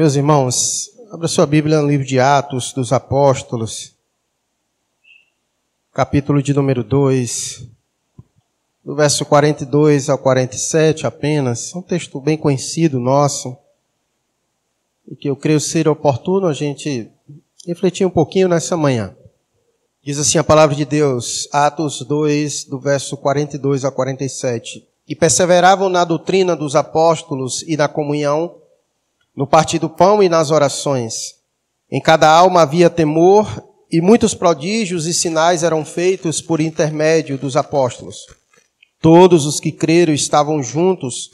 Meus irmãos, abra sua Bíblia no livro de Atos dos Apóstolos, capítulo de número 2, do verso 42 ao 47 apenas. Um texto bem conhecido nosso, e que eu creio ser oportuno a gente refletir um pouquinho nessa manhã. Diz assim a palavra de Deus, Atos 2, do verso 42 a 47. E perseveravam na doutrina dos apóstolos e na comunhão, no partir do pão e nas orações. Em cada alma havia temor, e muitos prodígios e sinais eram feitos por intermédio dos apóstolos. Todos os que creram estavam juntos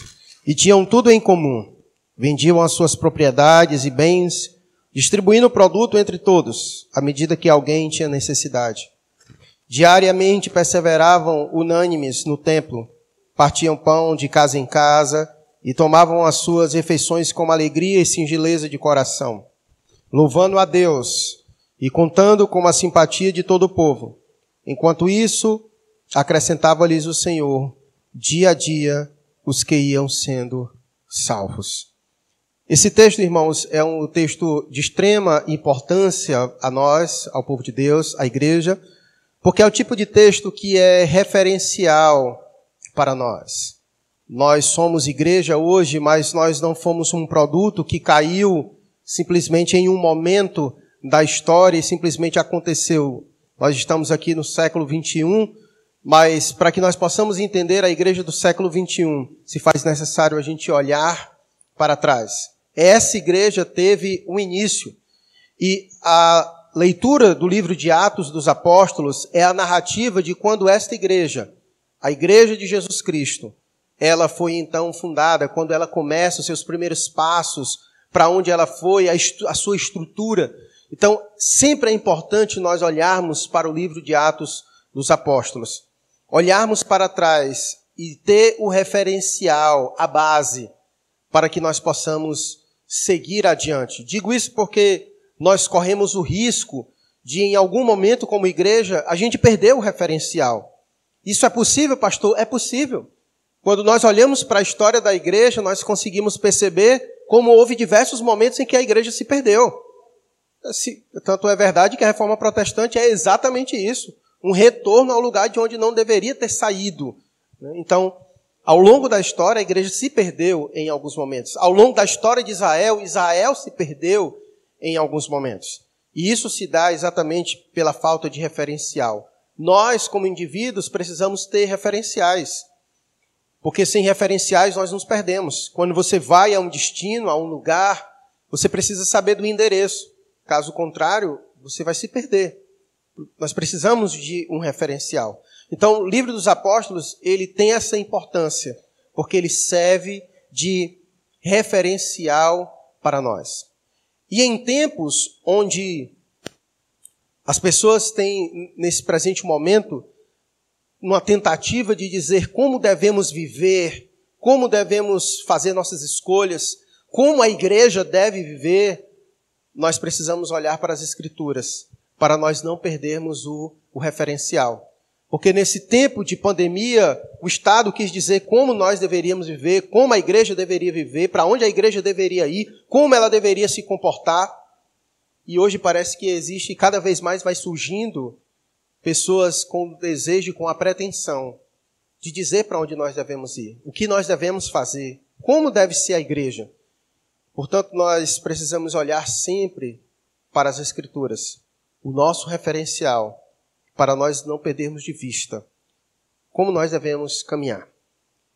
e tinham tudo em comum. Vendiam as suas propriedades e bens, distribuindo o produto entre todos, à medida que alguém tinha necessidade. Diariamente perseveravam unânimes no templo, partiam pão de casa em casa, e tomavam as suas refeições com alegria e singeleza de coração, louvando a Deus e contando com a simpatia de todo o povo. Enquanto isso, acrescentava-lhes o Senhor, dia a dia, os que iam sendo salvos. Esse texto, irmãos, é um texto de extrema importância a nós, ao povo de Deus, à igreja, porque é o tipo de texto que é referencial para nós. Nós somos igreja hoje, mas nós não fomos um produto que caiu simplesmente em um momento da história e simplesmente aconteceu. Nós estamos aqui no século 21, mas para que nós possamos entender a igreja do século 21, se faz necessário a gente olhar para trás. Essa igreja teve um início e a leitura do livro de Atos dos Apóstolos é a narrativa de quando esta igreja, a igreja de Jesus Cristo, ela foi então fundada, quando ela começa os seus primeiros passos, para onde ela foi, a, a sua estrutura. Então, sempre é importante nós olharmos para o livro de Atos dos Apóstolos, olharmos para trás e ter o referencial, a base, para que nós possamos seguir adiante. Digo isso porque nós corremos o risco de, em algum momento, como igreja, a gente perder o referencial. Isso é possível, pastor? É possível. Quando nós olhamos para a história da igreja, nós conseguimos perceber como houve diversos momentos em que a igreja se perdeu. Tanto é verdade que a reforma protestante é exatamente isso um retorno ao lugar de onde não deveria ter saído. Né? Então, ao longo da história, a igreja se perdeu em alguns momentos. Ao longo da história de Israel, Israel se perdeu em alguns momentos. E isso se dá exatamente pela falta de referencial. Nós, como indivíduos, precisamos ter referenciais. Porque sem referenciais nós nos perdemos. Quando você vai a um destino, a um lugar, você precisa saber do endereço. Caso contrário, você vai se perder. Nós precisamos de um referencial. Então, o livro dos apóstolos, ele tem essa importância, porque ele serve de referencial para nós. E em tempos onde as pessoas têm, nesse presente momento, numa tentativa de dizer como devemos viver, como devemos fazer nossas escolhas, como a igreja deve viver, nós precisamos olhar para as Escrituras, para nós não perdermos o, o referencial. Porque nesse tempo de pandemia, o Estado quis dizer como nós deveríamos viver, como a igreja deveria viver, para onde a igreja deveria ir, como ela deveria se comportar. E hoje parece que existe, cada vez mais vai surgindo pessoas com o desejo, com a pretensão de dizer para onde nós devemos ir, o que nós devemos fazer, como deve ser a igreja. Portanto, nós precisamos olhar sempre para as Escrituras, o nosso referencial, para nós não perdermos de vista como nós devemos caminhar.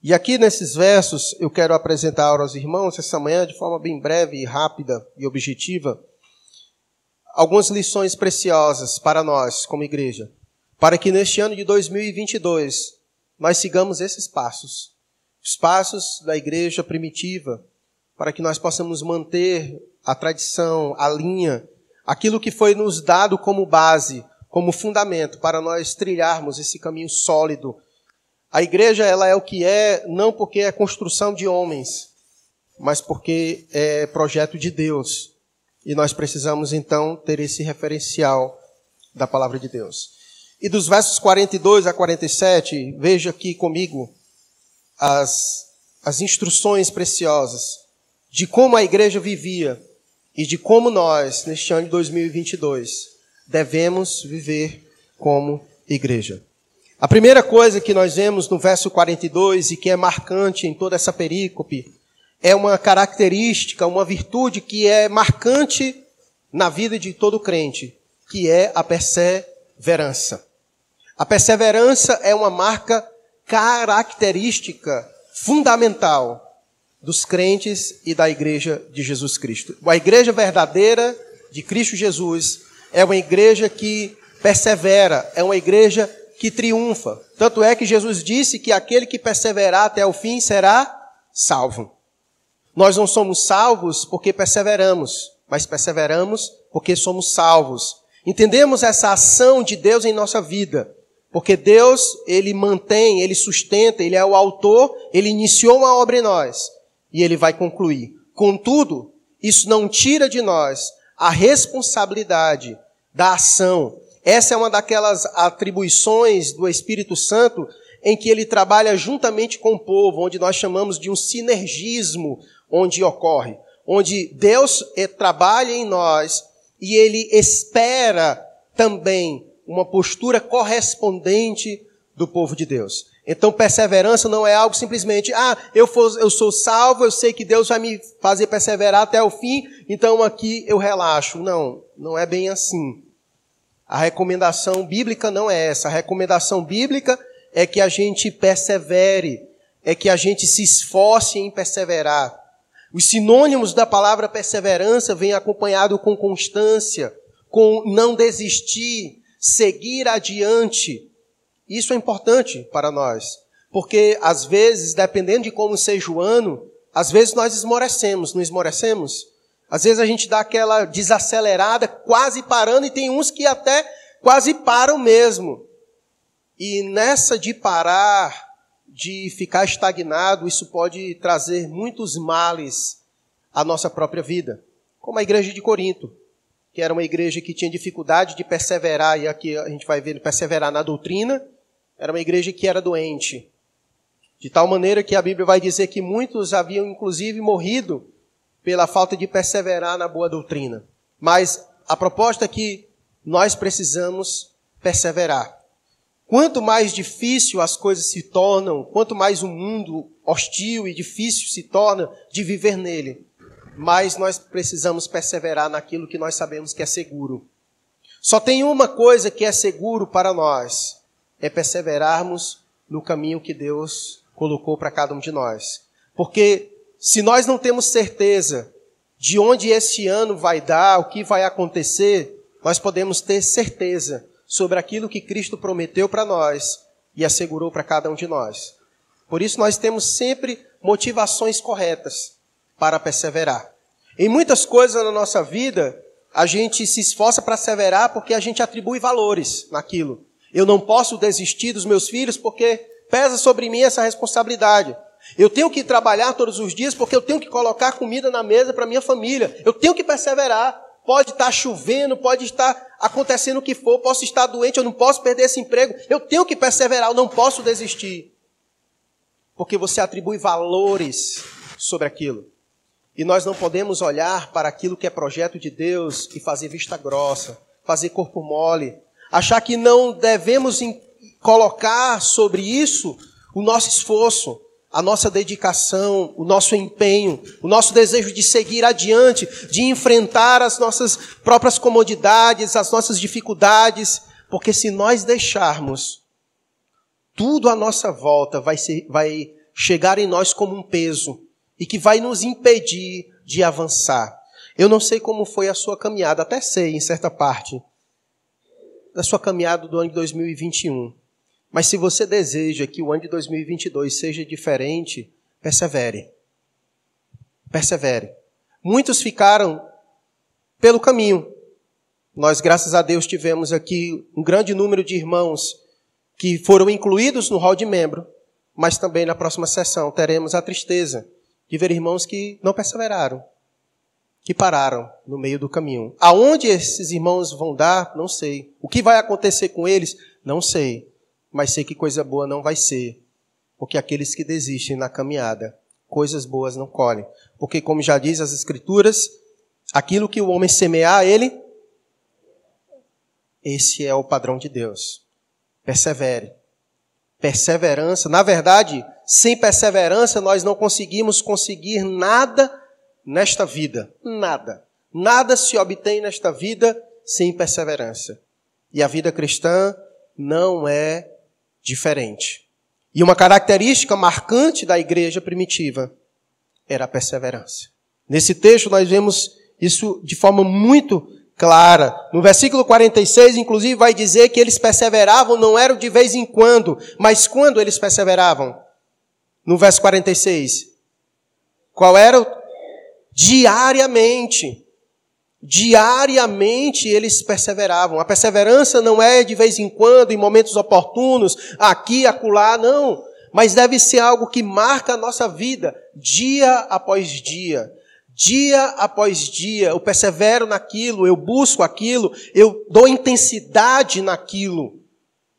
E aqui nesses versos eu quero apresentar aos irmãos essa manhã de forma bem breve, rápida e objetiva algumas lições preciosas para nós como igreja para que neste ano de 2022 nós sigamos esses passos, os passos da igreja primitiva, para que nós possamos manter a tradição, a linha, aquilo que foi nos dado como base, como fundamento para nós trilharmos esse caminho sólido. A igreja ela é o que é não porque é construção de homens, mas porque é projeto de Deus. E nós precisamos então ter esse referencial da palavra de Deus. E dos versos 42 a 47, veja aqui comigo as, as instruções preciosas de como a igreja vivia e de como nós, neste ano de 2022, devemos viver como igreja. A primeira coisa que nós vemos no verso 42 e que é marcante em toda essa perícope é uma característica, uma virtude que é marcante na vida de todo crente, que é a perseverança. A perseverança é uma marca característica fundamental dos crentes e da igreja de Jesus Cristo. A igreja verdadeira de Cristo Jesus é uma igreja que persevera, é uma igreja que triunfa. Tanto é que Jesus disse que aquele que perseverar até o fim será salvo. Nós não somos salvos porque perseveramos, mas perseveramos porque somos salvos. Entendemos essa ação de Deus em nossa vida. Porque Deus, Ele mantém, Ele sustenta, Ele é o autor, Ele iniciou uma obra em nós e Ele vai concluir. Contudo, isso não tira de nós a responsabilidade da ação. Essa é uma daquelas atribuições do Espírito Santo em que ele trabalha juntamente com o povo, onde nós chamamos de um sinergismo, onde ocorre, onde Deus eh, trabalha em nós e ele espera também uma postura correspondente do povo de Deus. Então, perseverança não é algo simplesmente, ah, eu, for, eu sou salvo, eu sei que Deus vai me fazer perseverar até o fim, então aqui eu relaxo. Não, não é bem assim. A recomendação bíblica não é essa. A recomendação bíblica é que a gente persevere, é que a gente se esforce em perseverar. Os sinônimos da palavra perseverança vêm acompanhado com constância, com não desistir, seguir adiante. Isso é importante para nós, porque às vezes, dependendo de como seja o ano, às vezes nós esmorecemos, não esmorecemos? Às vezes a gente dá aquela desacelerada, quase parando, e tem uns que até quase param mesmo. E nessa de parar, de ficar estagnado, isso pode trazer muitos males à nossa própria vida. Como a igreja de Corinto, que era uma igreja que tinha dificuldade de perseverar, e aqui a gente vai ver perseverar na doutrina, era uma igreja que era doente. De tal maneira que a Bíblia vai dizer que muitos haviam inclusive morrido pela falta de perseverar na boa doutrina. Mas a proposta é que nós precisamos perseverar. Quanto mais difícil as coisas se tornam, quanto mais o mundo hostil e difícil se torna de viver nele, mais nós precisamos perseverar naquilo que nós sabemos que é seguro. Só tem uma coisa que é seguro para nós: é perseverarmos no caminho que Deus colocou para cada um de nós. Porque se nós não temos certeza de onde esse ano vai dar, o que vai acontecer, nós podemos ter certeza sobre aquilo que Cristo prometeu para nós e assegurou para cada um de nós. Por isso, nós temos sempre motivações corretas para perseverar. Em muitas coisas na nossa vida, a gente se esforça para perseverar porque a gente atribui valores naquilo. Eu não posso desistir dos meus filhos porque pesa sobre mim essa responsabilidade. Eu tenho que trabalhar todos os dias porque eu tenho que colocar comida na mesa para minha família. Eu tenho que perseverar. Pode estar chovendo, pode estar acontecendo o que for, posso estar doente, eu não posso perder esse emprego, eu tenho que perseverar, eu não posso desistir. Porque você atribui valores sobre aquilo. E nós não podemos olhar para aquilo que é projeto de Deus e fazer vista grossa, fazer corpo mole, achar que não devemos colocar sobre isso o nosso esforço, a nossa dedicação, o nosso empenho, o nosso desejo de seguir adiante, de enfrentar as nossas próprias comodidades, as nossas dificuldades, porque se nós deixarmos, tudo à nossa volta vai, ser, vai chegar em nós como um peso e que vai nos impedir de avançar. Eu não sei como foi a sua caminhada, até sei em certa parte da sua caminhada do ano de 2021. Mas se você deseja que o ano de 2022 seja diferente, persevere. Persevere. Muitos ficaram pelo caminho. Nós, graças a Deus, tivemos aqui um grande número de irmãos que foram incluídos no hall de membro, mas também na próxima sessão teremos a tristeza de ver irmãos que não perseveraram, que pararam no meio do caminho. Aonde esses irmãos vão dar, não sei. O que vai acontecer com eles, não sei mas sei que coisa boa não vai ser, porque aqueles que desistem na caminhada, coisas boas não colhem. Porque, como já diz as Escrituras, Aquilo que o homem semear, ele. Esse é o padrão de Deus. Persevere. Perseverança. Na verdade, sem perseverança, nós não conseguimos conseguir nada nesta vida. Nada. Nada se obtém nesta vida sem perseverança. E a vida cristã não é diferente. E uma característica marcante da igreja primitiva era a perseverança. Nesse texto nós vemos isso de forma muito clara. No versículo 46, inclusive, vai dizer que eles perseveravam, não era de vez em quando, mas quando eles perseveravam? No verso 46. Qual era? Diariamente. Diariamente eles perseveravam. A perseverança não é de vez em quando, em momentos oportunos, aqui, acolá, não. Mas deve ser algo que marca a nossa vida, dia após dia. Dia após dia, eu persevero naquilo, eu busco aquilo, eu dou intensidade naquilo.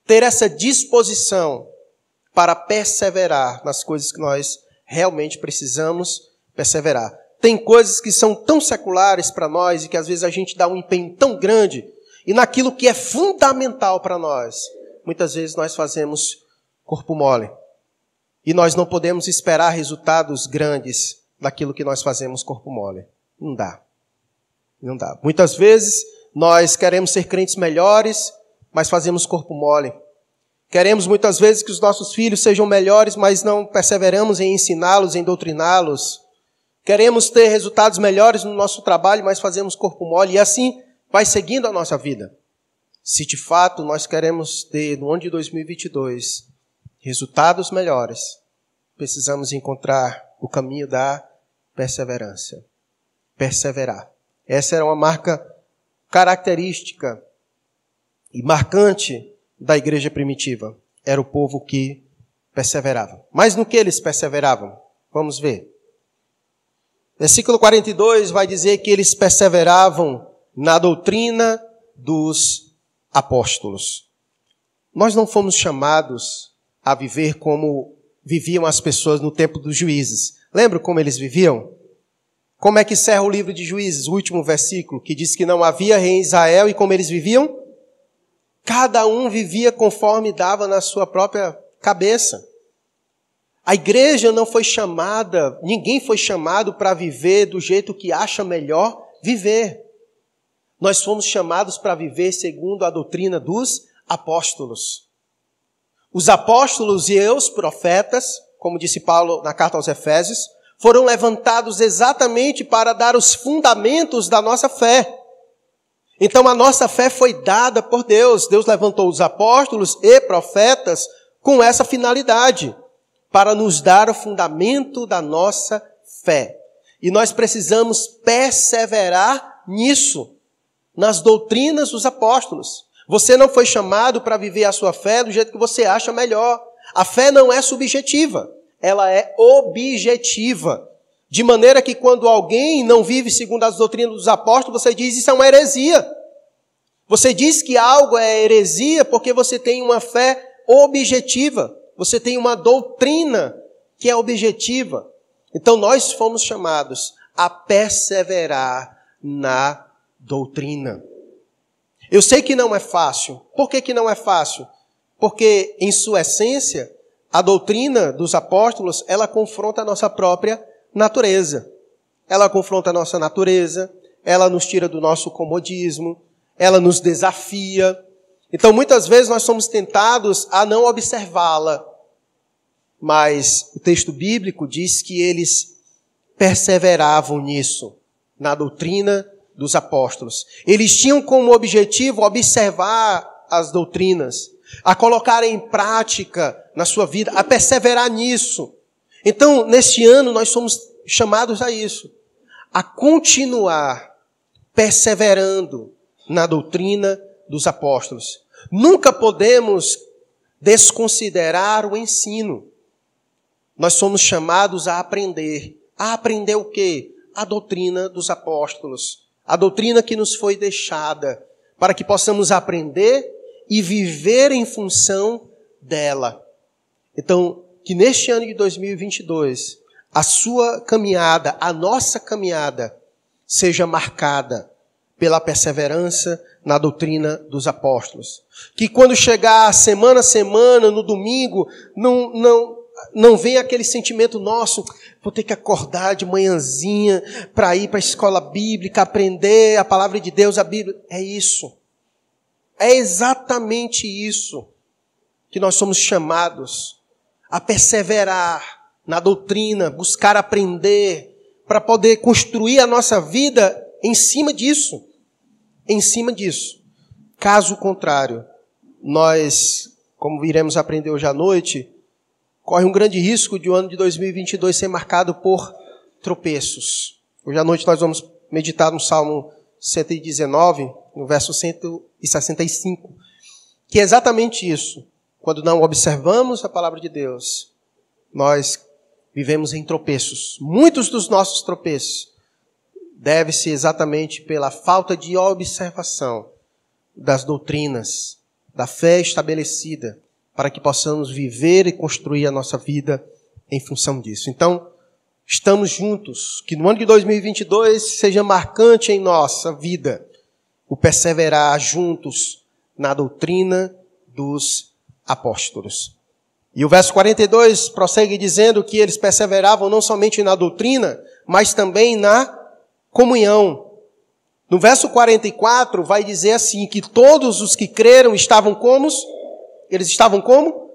Ter essa disposição para perseverar nas coisas que nós realmente precisamos perseverar. Tem coisas que são tão seculares para nós e que às vezes a gente dá um empenho tão grande e naquilo que é fundamental para nós, muitas vezes nós fazemos corpo mole. E nós não podemos esperar resultados grandes daquilo que nós fazemos corpo mole. Não dá. Não dá. Muitas vezes nós queremos ser crentes melhores, mas fazemos corpo mole. Queremos muitas vezes que os nossos filhos sejam melhores, mas não perseveramos em ensiná-los, em doutriná-los. Queremos ter resultados melhores no nosso trabalho, mas fazemos corpo mole. E assim vai seguindo a nossa vida. Se de fato nós queremos ter, no ano de 2022, resultados melhores, precisamos encontrar o caminho da perseverança. Perseverar. Essa era uma marca característica e marcante da igreja primitiva. Era o povo que perseverava. Mas no que eles perseveravam? Vamos ver. Versículo 42 vai dizer que eles perseveravam na doutrina dos apóstolos. Nós não fomos chamados a viver como viviam as pessoas no tempo dos juízes. Lembra como eles viviam? Como é que encerra o livro de Juízes, o último versículo, que diz que não havia rei em Israel e como eles viviam? Cada um vivia conforme dava na sua própria cabeça. A igreja não foi chamada, ninguém foi chamado para viver do jeito que acha melhor viver. Nós fomos chamados para viver segundo a doutrina dos apóstolos. Os apóstolos e os profetas, como disse Paulo na carta aos Efésios, foram levantados exatamente para dar os fundamentos da nossa fé. Então a nossa fé foi dada por Deus. Deus levantou os apóstolos e profetas com essa finalidade para nos dar o fundamento da nossa fé. E nós precisamos perseverar nisso, nas doutrinas dos apóstolos. Você não foi chamado para viver a sua fé do jeito que você acha melhor. A fé não é subjetiva, ela é objetiva. De maneira que quando alguém não vive segundo as doutrinas dos apóstolos, você diz isso é uma heresia. Você diz que algo é heresia porque você tem uma fé objetiva. Você tem uma doutrina que é objetiva. Então nós fomos chamados a perseverar na doutrina. Eu sei que não é fácil. Por que, que não é fácil? Porque, em sua essência, a doutrina dos apóstolos, ela confronta a nossa própria natureza. Ela confronta a nossa natureza, ela nos tira do nosso comodismo, ela nos desafia. Então, muitas vezes nós somos tentados a não observá-la, mas o texto bíblico diz que eles perseveravam nisso, na doutrina dos apóstolos. Eles tinham como objetivo observar as doutrinas, a colocar em prática na sua vida, a perseverar nisso. Então, neste ano, nós somos chamados a isso, a continuar perseverando na doutrina dos apóstolos. Nunca podemos desconsiderar o ensino. Nós somos chamados a aprender. A aprender o quê? A doutrina dos apóstolos. A doutrina que nos foi deixada para que possamos aprender e viver em função dela. Então, que neste ano de 2022, a sua caminhada, a nossa caminhada, seja marcada pela perseverança na doutrina dos apóstolos. Que quando chegar semana a semana, no domingo, não, não, não vem aquele sentimento nosso, vou ter que acordar de manhãzinha para ir para a escola bíblica, aprender a palavra de Deus, a Bíblia. É isso. É exatamente isso que nós somos chamados a perseverar na doutrina, buscar aprender, para poder construir a nossa vida em cima disso. Em cima disso. Caso contrário, nós, como iremos aprender hoje à noite, corre um grande risco de o ano de 2022 ser marcado por tropeços. Hoje à noite nós vamos meditar no Salmo 119, no verso 165, que é exatamente isso. Quando não observamos a palavra de Deus, nós vivemos em tropeços. Muitos dos nossos tropeços deve-se exatamente pela falta de observação das doutrinas, da fé estabelecida para que possamos viver e construir a nossa vida em função disso. Então, estamos juntos, que no ano de 2022 seja marcante em nossa vida o perseverar juntos na doutrina dos apóstolos. E o verso 42 prossegue dizendo que eles perseveravam não somente na doutrina, mas também na comunhão. No verso 44 vai dizer assim que todos os que creram estavam como eles estavam como?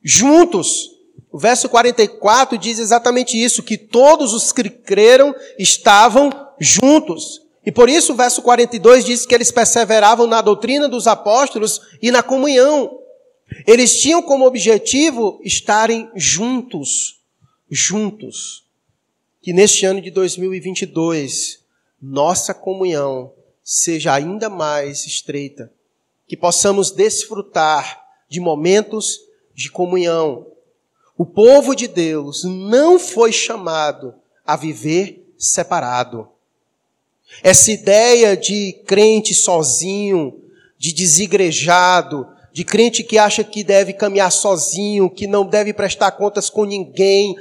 Juntos. O verso 44 diz exatamente isso, que todos os que creram estavam juntos. E por isso o verso 42 diz que eles perseveravam na doutrina dos apóstolos e na comunhão. Eles tinham como objetivo estarem juntos, juntos. Que neste ano de 2022, nossa comunhão seja ainda mais estreita, que possamos desfrutar de momentos de comunhão. O povo de Deus não foi chamado a viver separado. Essa ideia de crente sozinho, de desigrejado, de crente que acha que deve caminhar sozinho, que não deve prestar contas com ninguém,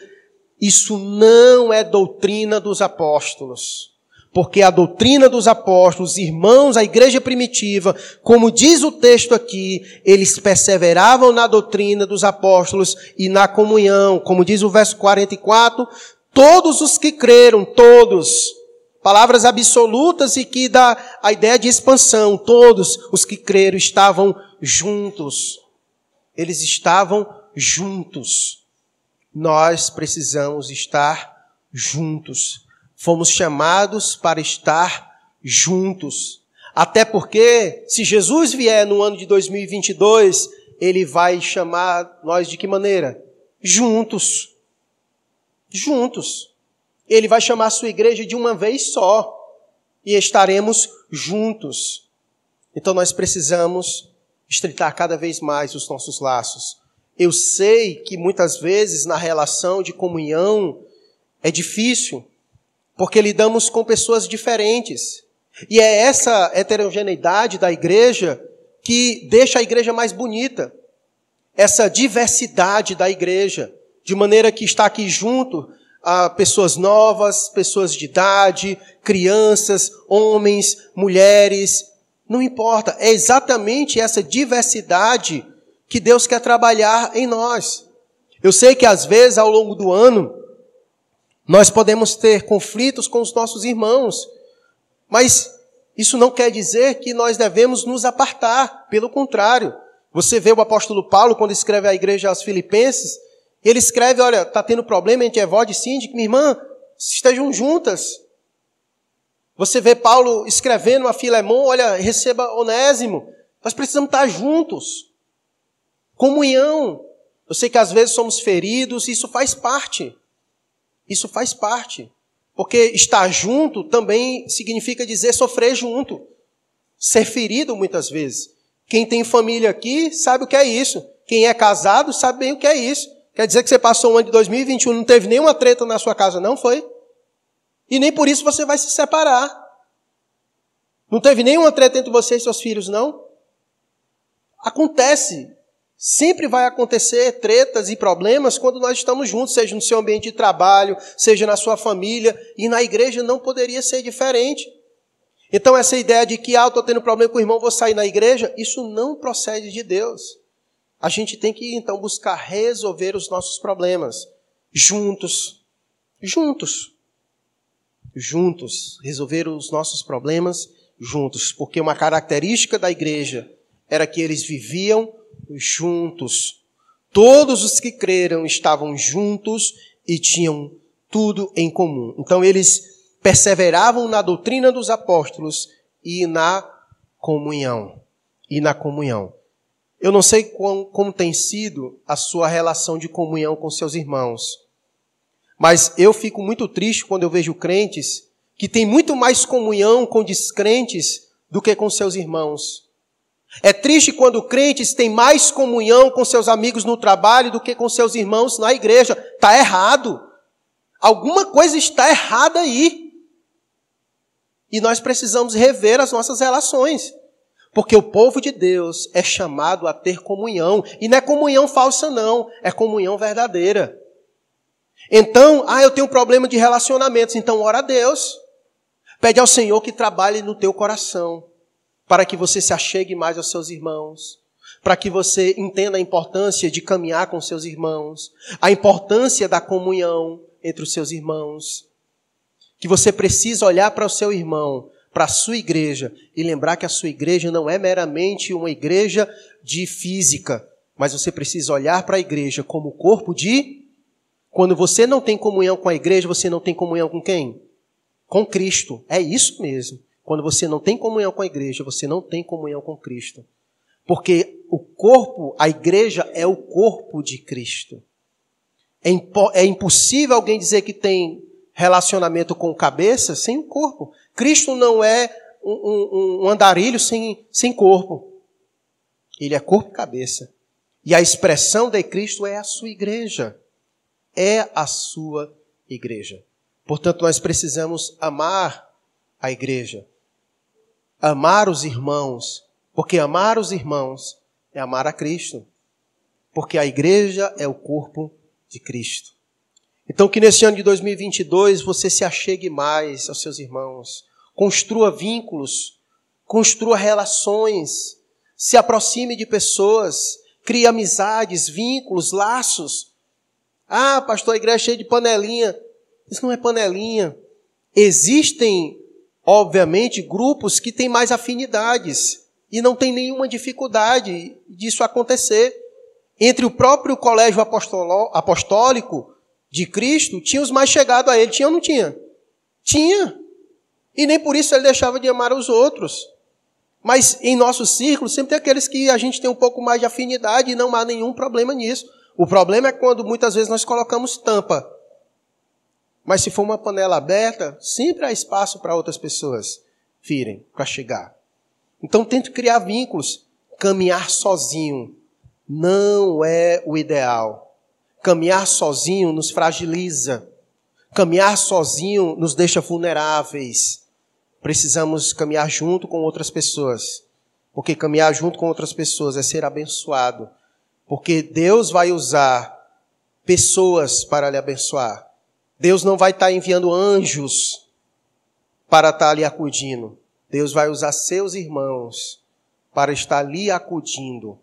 isso não é doutrina dos apóstolos. Porque a doutrina dos apóstolos, irmãos, a igreja primitiva, como diz o texto aqui, eles perseveravam na doutrina dos apóstolos e na comunhão, como diz o verso 44, todos os que creram, todos, palavras absolutas e que dá a ideia de expansão, todos os que creram estavam juntos. Eles estavam juntos. Nós precisamos estar juntos Fomos chamados para estar juntos. Até porque, se Jesus vier no ano de 2022, ele vai chamar nós de que maneira? Juntos. Juntos. Ele vai chamar a sua igreja de uma vez só. E estaremos juntos. Então nós precisamos estreitar cada vez mais os nossos laços. Eu sei que muitas vezes na relação de comunhão é difícil, porque lidamos com pessoas diferentes. E é essa heterogeneidade da igreja que deixa a igreja mais bonita. Essa diversidade da igreja, de maneira que está aqui junto a pessoas novas, pessoas de idade, crianças, homens, mulheres, não importa, é exatamente essa diversidade que Deus quer trabalhar em nós. Eu sei que às vezes ao longo do ano nós podemos ter conflitos com os nossos irmãos, mas isso não quer dizer que nós devemos nos apartar, pelo contrário. Você vê o apóstolo Paulo, quando escreve à igreja aos Filipenses, ele escreve: Olha, está tendo problema entre Evode e Síndico, minha irmã, estejam juntas. Você vê Paulo escrevendo a Filemão: Olha, receba Onésimo. Nós precisamos estar juntos. Comunhão. Eu sei que às vezes somos feridos, isso faz parte. Isso faz parte. Porque estar junto também significa dizer sofrer junto. Ser ferido muitas vezes. Quem tem família aqui sabe o que é isso. Quem é casado sabe bem o que é isso. Quer dizer que você passou um ano de 2021 não teve nenhuma treta na sua casa, não foi? E nem por isso você vai se separar. Não teve nenhuma treta entre você e seus filhos, não? Acontece. Sempre vai acontecer tretas e problemas quando nós estamos juntos, seja no seu ambiente de trabalho, seja na sua família, e na igreja não poderia ser diferente. Então, essa ideia de que, ah, eu estou tendo problema com o irmão, vou sair na igreja, isso não procede de Deus. A gente tem que, então, buscar resolver os nossos problemas juntos. Juntos. Juntos. Resolver os nossos problemas juntos. Porque uma característica da igreja era que eles viviam juntos. Todos os que creram estavam juntos e tinham tudo em comum. Então eles perseveravam na doutrina dos apóstolos e na comunhão. E na comunhão. Eu não sei como, como tem sido a sua relação de comunhão com seus irmãos, mas eu fico muito triste quando eu vejo crentes que têm muito mais comunhão com descrentes do que com seus irmãos. É triste quando crentes têm mais comunhão com seus amigos no trabalho do que com seus irmãos na igreja. Está errado. Alguma coisa está errada aí. E nós precisamos rever as nossas relações. Porque o povo de Deus é chamado a ter comunhão. E não é comunhão falsa, não. É comunhão verdadeira. Então, ah, eu tenho um problema de relacionamentos. Então, ora a Deus. Pede ao Senhor que trabalhe no teu coração para que você se achegue mais aos seus irmãos, para que você entenda a importância de caminhar com seus irmãos, a importância da comunhão entre os seus irmãos, que você precisa olhar para o seu irmão, para a sua igreja e lembrar que a sua igreja não é meramente uma igreja de física, mas você precisa olhar para a igreja como corpo de quando você não tem comunhão com a igreja, você não tem comunhão com quem? Com Cristo. É isso mesmo. Quando você não tem comunhão com a igreja, você não tem comunhão com Cristo. Porque o corpo, a igreja é o corpo de Cristo. É, impo é impossível alguém dizer que tem relacionamento com cabeça sem o corpo. Cristo não é um, um, um andarilho sem, sem corpo. Ele é corpo e cabeça. E a expressão de Cristo é a sua igreja. É a sua igreja. Portanto, nós precisamos amar a igreja amar os irmãos, porque amar os irmãos é amar a Cristo, porque a igreja é o corpo de Cristo. Então, que nesse ano de 2022 você se achegue mais aos seus irmãos, construa vínculos, construa relações, se aproxime de pessoas, crie amizades, vínculos, laços. Ah, pastor, a igreja é cheia de panelinha. Isso não é panelinha. Existem obviamente, grupos que têm mais afinidades e não tem nenhuma dificuldade disso acontecer. Entre o próprio colégio apostólico de Cristo, tinha os mais chegados a ele. Tinha ou não tinha? Tinha. E nem por isso ele deixava de amar os outros. Mas em nosso círculo, sempre tem aqueles que a gente tem um pouco mais de afinidade e não há nenhum problema nisso. O problema é quando muitas vezes nós colocamos tampa mas se for uma panela aberta, sempre há espaço para outras pessoas virem para chegar. Então tente criar vínculos. Caminhar sozinho não é o ideal. Caminhar sozinho nos fragiliza. Caminhar sozinho nos deixa vulneráveis. Precisamos caminhar junto com outras pessoas. Porque caminhar junto com outras pessoas é ser abençoado. Porque Deus vai usar pessoas para lhe abençoar. Deus não vai estar enviando anjos para estar ali acudindo. Deus vai usar seus irmãos para estar ali acudindo.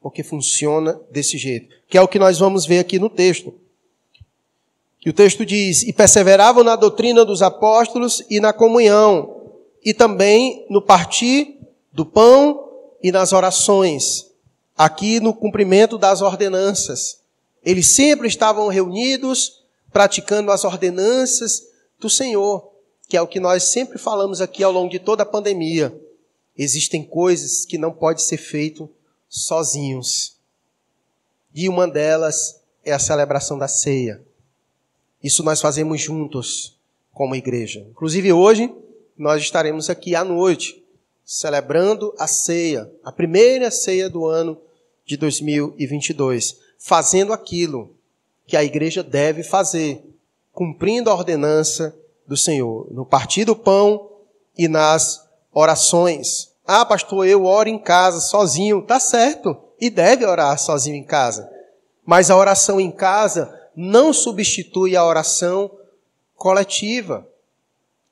Porque funciona desse jeito. Que é o que nós vamos ver aqui no texto. Que o texto diz: E perseveravam na doutrina dos apóstolos e na comunhão, e também no partir do pão e nas orações. Aqui no cumprimento das ordenanças. Eles sempre estavam reunidos praticando as ordenanças do Senhor, que é o que nós sempre falamos aqui ao longo de toda a pandemia. Existem coisas que não pode ser feito sozinhos. E uma delas é a celebração da ceia. Isso nós fazemos juntos como igreja. Inclusive hoje nós estaremos aqui à noite celebrando a ceia, a primeira ceia do ano de 2022, fazendo aquilo que a igreja deve fazer, cumprindo a ordenança do Senhor, no partir do pão e nas orações. Ah, pastor, eu oro em casa sozinho. Tá certo. e deve orar sozinho em casa. Mas a oração em casa não substitui a oração coletiva.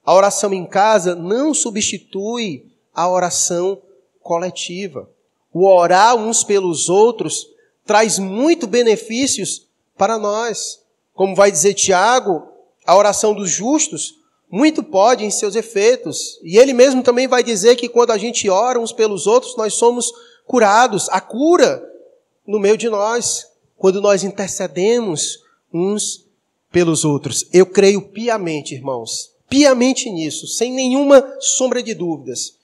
A oração em casa não substitui a oração coletiva. O orar uns pelos outros traz muito benefícios para nós. Como vai dizer Tiago, a oração dos justos muito pode em seus efeitos. E ele mesmo também vai dizer que quando a gente ora uns pelos outros, nós somos curados. A cura no meio de nós, quando nós intercedemos uns pelos outros. Eu creio piamente, irmãos, piamente nisso, sem nenhuma sombra de dúvidas,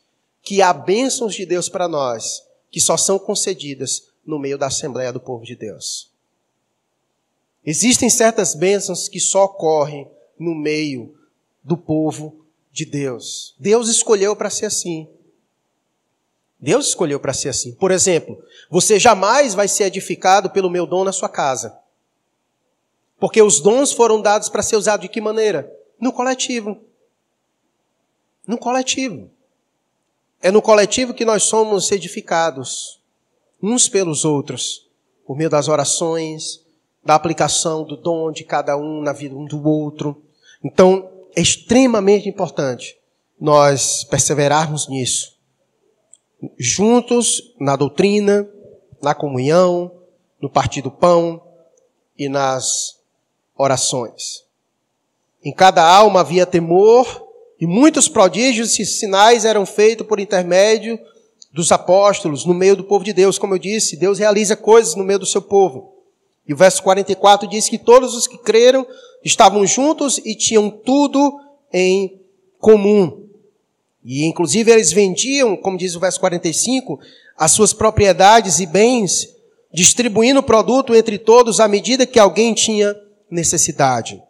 que há bênçãos de Deus para nós, que só são concedidas no meio da Assembleia do Povo de Deus. Existem certas bênçãos que só ocorrem no meio do povo de Deus. Deus escolheu para ser assim. Deus escolheu para ser assim. Por exemplo, você jamais vai ser edificado pelo meu dom na sua casa. Porque os dons foram dados para ser usados de que maneira? No coletivo. No coletivo. É no coletivo que nós somos edificados, uns pelos outros, por meio das orações, da aplicação do dom de cada um na vida um do outro. Então, é extremamente importante nós perseverarmos nisso. Juntos na doutrina, na comunhão, no partir do pão e nas orações. Em cada alma havia temor e muitos prodígios e sinais eram feitos por intermédio dos apóstolos no meio do povo de Deus. Como eu disse, Deus realiza coisas no meio do seu povo. E o verso 44 diz que todos os que creram estavam juntos e tinham tudo em comum. E inclusive eles vendiam, como diz o verso 45, as suas propriedades e bens, distribuindo o produto entre todos à medida que alguém tinha necessidade.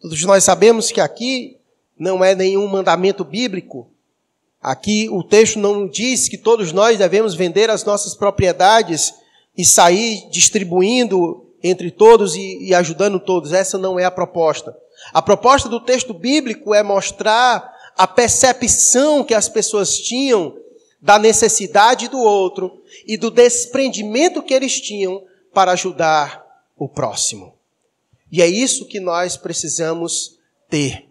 Todos nós sabemos que aqui não é nenhum mandamento bíblico. Aqui o texto não diz que todos nós devemos vender as nossas propriedades e sair distribuindo entre todos e, e ajudando todos. Essa não é a proposta. A proposta do texto bíblico é mostrar a percepção que as pessoas tinham da necessidade do outro e do desprendimento que eles tinham para ajudar o próximo. E é isso que nós precisamos ter.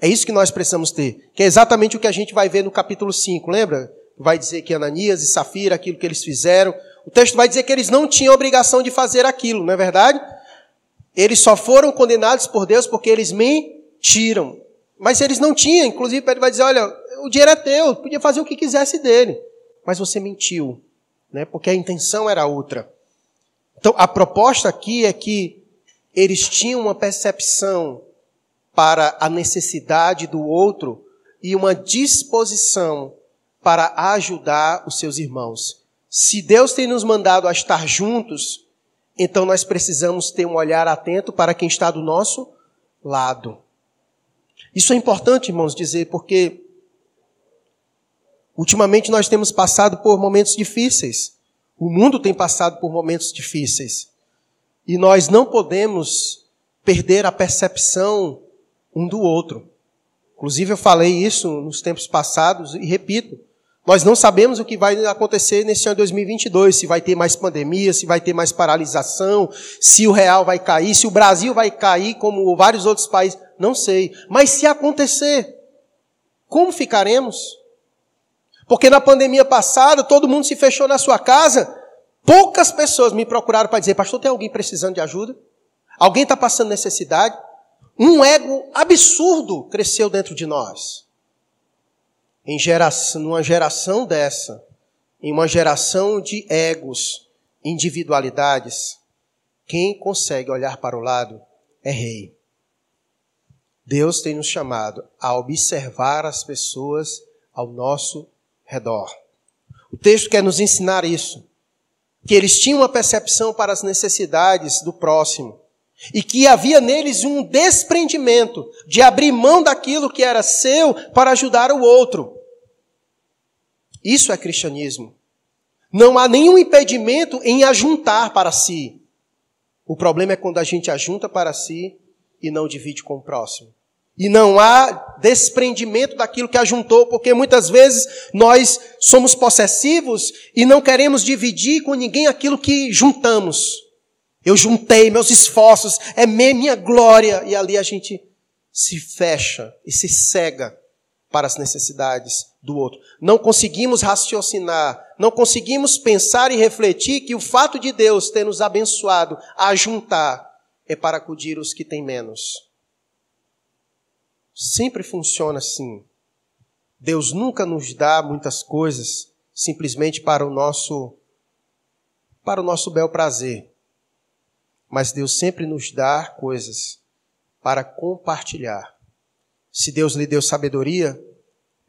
É isso que nós precisamos ter. Que é exatamente o que a gente vai ver no capítulo 5, lembra? Vai dizer que Ananias e Safira, aquilo que eles fizeram, o texto vai dizer que eles não tinham obrigação de fazer aquilo, não é verdade? Eles só foram condenados por Deus porque eles mentiram. Mas eles não tinham, inclusive Pedro vai dizer, olha, o dinheiro é teu, podia fazer o que quisesse dele. Mas você mentiu, né? porque a intenção era outra. Então, a proposta aqui é que eles tinham uma percepção para a necessidade do outro e uma disposição para ajudar os seus irmãos. Se Deus tem nos mandado a estar juntos, então nós precisamos ter um olhar atento para quem está do nosso lado. Isso é importante, irmãos, dizer, porque ultimamente nós temos passado por momentos difíceis. O mundo tem passado por momentos difíceis. E nós não podemos perder a percepção um do outro. Inclusive, eu falei isso nos tempos passados e repito. Nós não sabemos o que vai acontecer nesse ano de 2022, se vai ter mais pandemia, se vai ter mais paralisação, se o real vai cair, se o Brasil vai cair como vários outros países, não sei. Mas se acontecer, como ficaremos? Porque na pandemia passada, todo mundo se fechou na sua casa, poucas pessoas me procuraram para dizer, pastor, tem alguém precisando de ajuda? Alguém está passando necessidade? Um ego absurdo cresceu dentro de nós em geração, numa geração dessa, em uma geração de egos, individualidades, quem consegue olhar para o lado é rei. Deus tem nos chamado a observar as pessoas ao nosso redor. O texto quer nos ensinar isso. Que eles tinham uma percepção para as necessidades do próximo. E que havia neles um desprendimento de abrir mão daquilo que era seu para ajudar o outro. Isso é cristianismo. Não há nenhum impedimento em ajuntar para si. O problema é quando a gente ajunta para si e não divide com o próximo. E não há desprendimento daquilo que ajuntou, porque muitas vezes nós somos possessivos e não queremos dividir com ninguém aquilo que juntamos. Eu juntei meus esforços, é minha glória, e ali a gente se fecha e se cega para as necessidades do outro. Não conseguimos raciocinar, não conseguimos pensar e refletir que o fato de Deus ter nos abençoado a juntar é para acudir os que têm menos. Sempre funciona assim. Deus nunca nos dá muitas coisas simplesmente para o nosso para o nosso bel prazer. Mas Deus sempre nos dá coisas para compartilhar. Se Deus lhe deu sabedoria,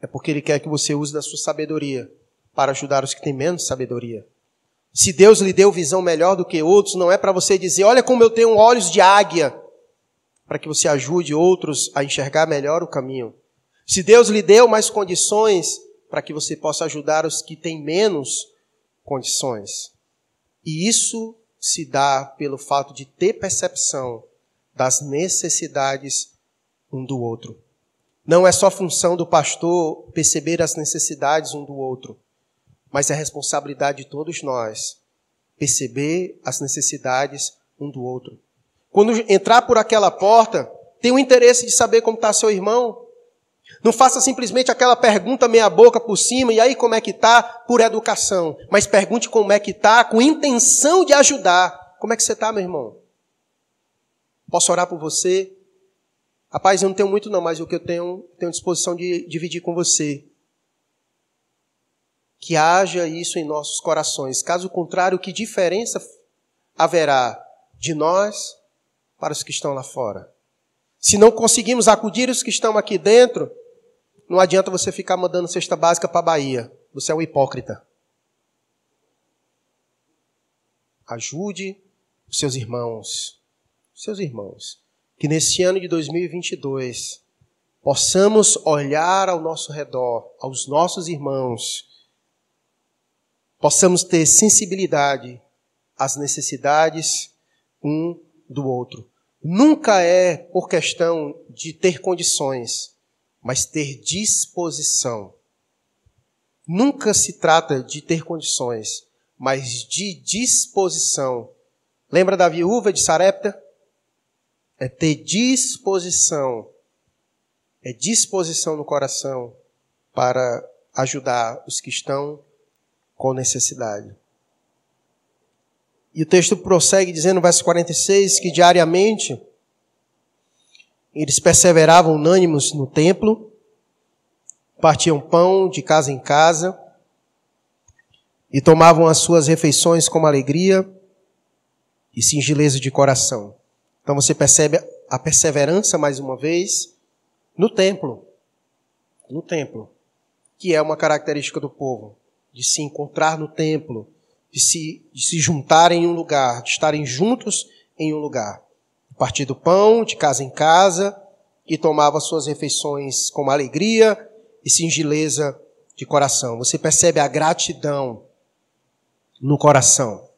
é porque ele quer que você use da sua sabedoria para ajudar os que têm menos sabedoria. Se Deus lhe deu visão melhor do que outros, não é para você dizer, olha como eu tenho olhos de águia, para que você ajude outros a enxergar melhor o caminho. Se Deus lhe deu mais condições, para que você possa ajudar os que têm menos condições. E isso se dá pelo fato de ter percepção das necessidades um do outro. Não é só função do pastor perceber as necessidades um do outro, mas é responsabilidade de todos nós perceber as necessidades um do outro. Quando entrar por aquela porta, tem o interesse de saber como está seu irmão. Não faça simplesmente aquela pergunta meia boca por cima, e aí como é que está, por educação. Mas pergunte como é que está, com intenção de ajudar. Como é que você está, meu irmão? Posso orar por você? Rapaz, eu não tenho muito não, mas o que eu tenho, tenho disposição de dividir com você. Que haja isso em nossos corações. Caso contrário, que diferença haverá de nós para os que estão lá fora. Se não conseguimos acudir os que estão aqui dentro, não adianta você ficar mandando cesta básica para a Bahia. Você é um hipócrita. Ajude os seus irmãos. Seus irmãos. Que nesse ano de 2022 possamos olhar ao nosso redor, aos nossos irmãos, possamos ter sensibilidade às necessidades um do outro. Nunca é por questão de ter condições, mas ter disposição. Nunca se trata de ter condições, mas de disposição. Lembra da viúva de Sarepta? É ter disposição. É disposição no coração para ajudar os que estão com necessidade. E o texto prossegue dizendo verso 46 que diariamente eles perseveravam unânimes no templo, partiam pão de casa em casa e tomavam as suas refeições com alegria e singeleza de coração. Então você percebe a perseverança mais uma vez no templo. No templo, que é uma característica do povo, de se encontrar no templo, de se, de se juntarem em um lugar, de estarem juntos em um lugar. Partir do pão, de casa em casa, e tomava suas refeições com alegria e singeleza de coração. Você percebe a gratidão no coração.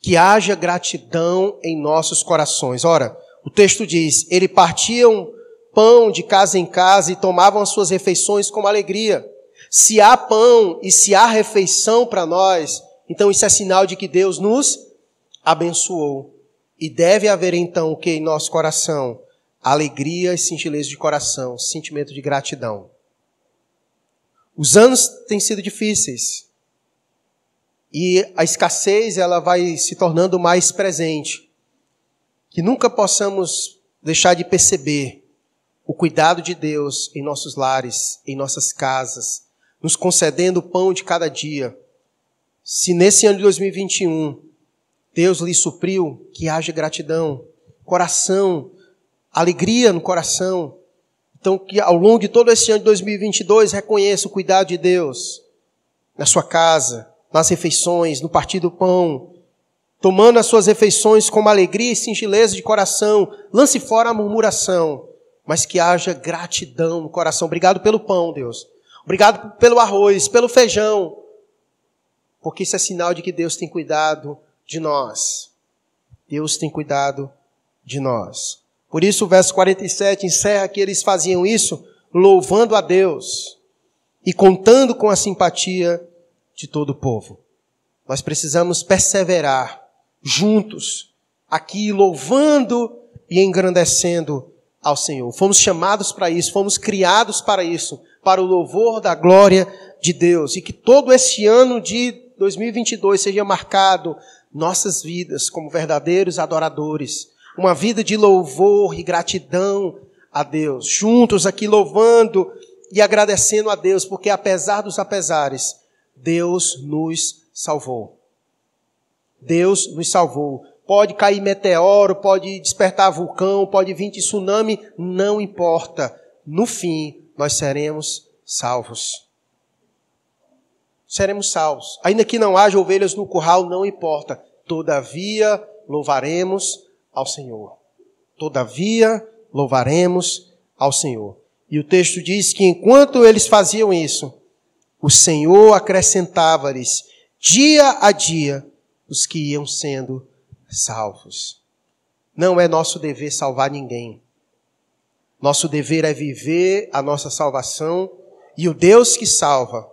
Que haja gratidão em nossos corações. Ora, o texto diz: ele partiam pão de casa em casa e tomavam as suas refeições com alegria. Se há pão e se há refeição para nós, então isso é sinal de que Deus nos abençoou. E deve haver então o que em nosso coração? Alegria e singeleza de coração, sentimento de gratidão. Os anos têm sido difíceis. E a escassez ela vai se tornando mais presente. Que nunca possamos deixar de perceber o cuidado de Deus em nossos lares, em nossas casas, nos concedendo o pão de cada dia se nesse ano de 2021 Deus lhe supriu, que haja gratidão, coração, alegria no coração. Então, que ao longo de todo esse ano de 2022 reconheça o cuidado de Deus na sua casa, nas refeições, no partir do pão, tomando as suas refeições com alegria e singeleza de coração. Lance fora a murmuração, mas que haja gratidão no coração. Obrigado pelo pão, Deus. Obrigado pelo arroz, pelo feijão porque isso é sinal de que Deus tem cuidado de nós. Deus tem cuidado de nós. Por isso o verso 47 encerra que eles faziam isso louvando a Deus e contando com a simpatia de todo o povo. Nós precisamos perseverar juntos aqui louvando e engrandecendo ao Senhor. Fomos chamados para isso, fomos criados para isso, para o louvor da glória de Deus e que todo esse ano de 2022 seja marcado nossas vidas como verdadeiros adoradores, uma vida de louvor e gratidão a Deus, juntos aqui louvando e agradecendo a Deus, porque apesar dos apesares, Deus nos salvou. Deus nos salvou. Pode cair meteoro, pode despertar vulcão, pode vir tsunami, não importa. No fim, nós seremos salvos. Seremos salvos. Ainda que não haja ovelhas no curral, não importa. Todavia, louvaremos ao Senhor. Todavia, louvaremos ao Senhor. E o texto diz que enquanto eles faziam isso, o Senhor acrescentava-lhes dia a dia os que iam sendo salvos. Não é nosso dever salvar ninguém. Nosso dever é viver a nossa salvação e o Deus que salva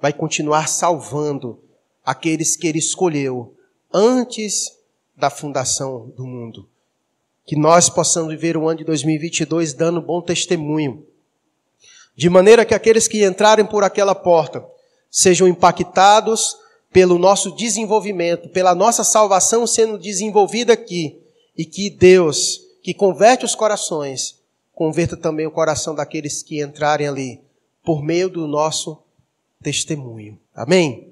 vai continuar salvando aqueles que ele escolheu antes da fundação do mundo que nós possamos viver o ano de 2022 dando bom testemunho. De maneira que aqueles que entrarem por aquela porta sejam impactados pelo nosso desenvolvimento, pela nossa salvação sendo desenvolvida aqui, e que Deus, que converte os corações, converta também o coração daqueles que entrarem ali, por meio do nosso testemunho. Amém?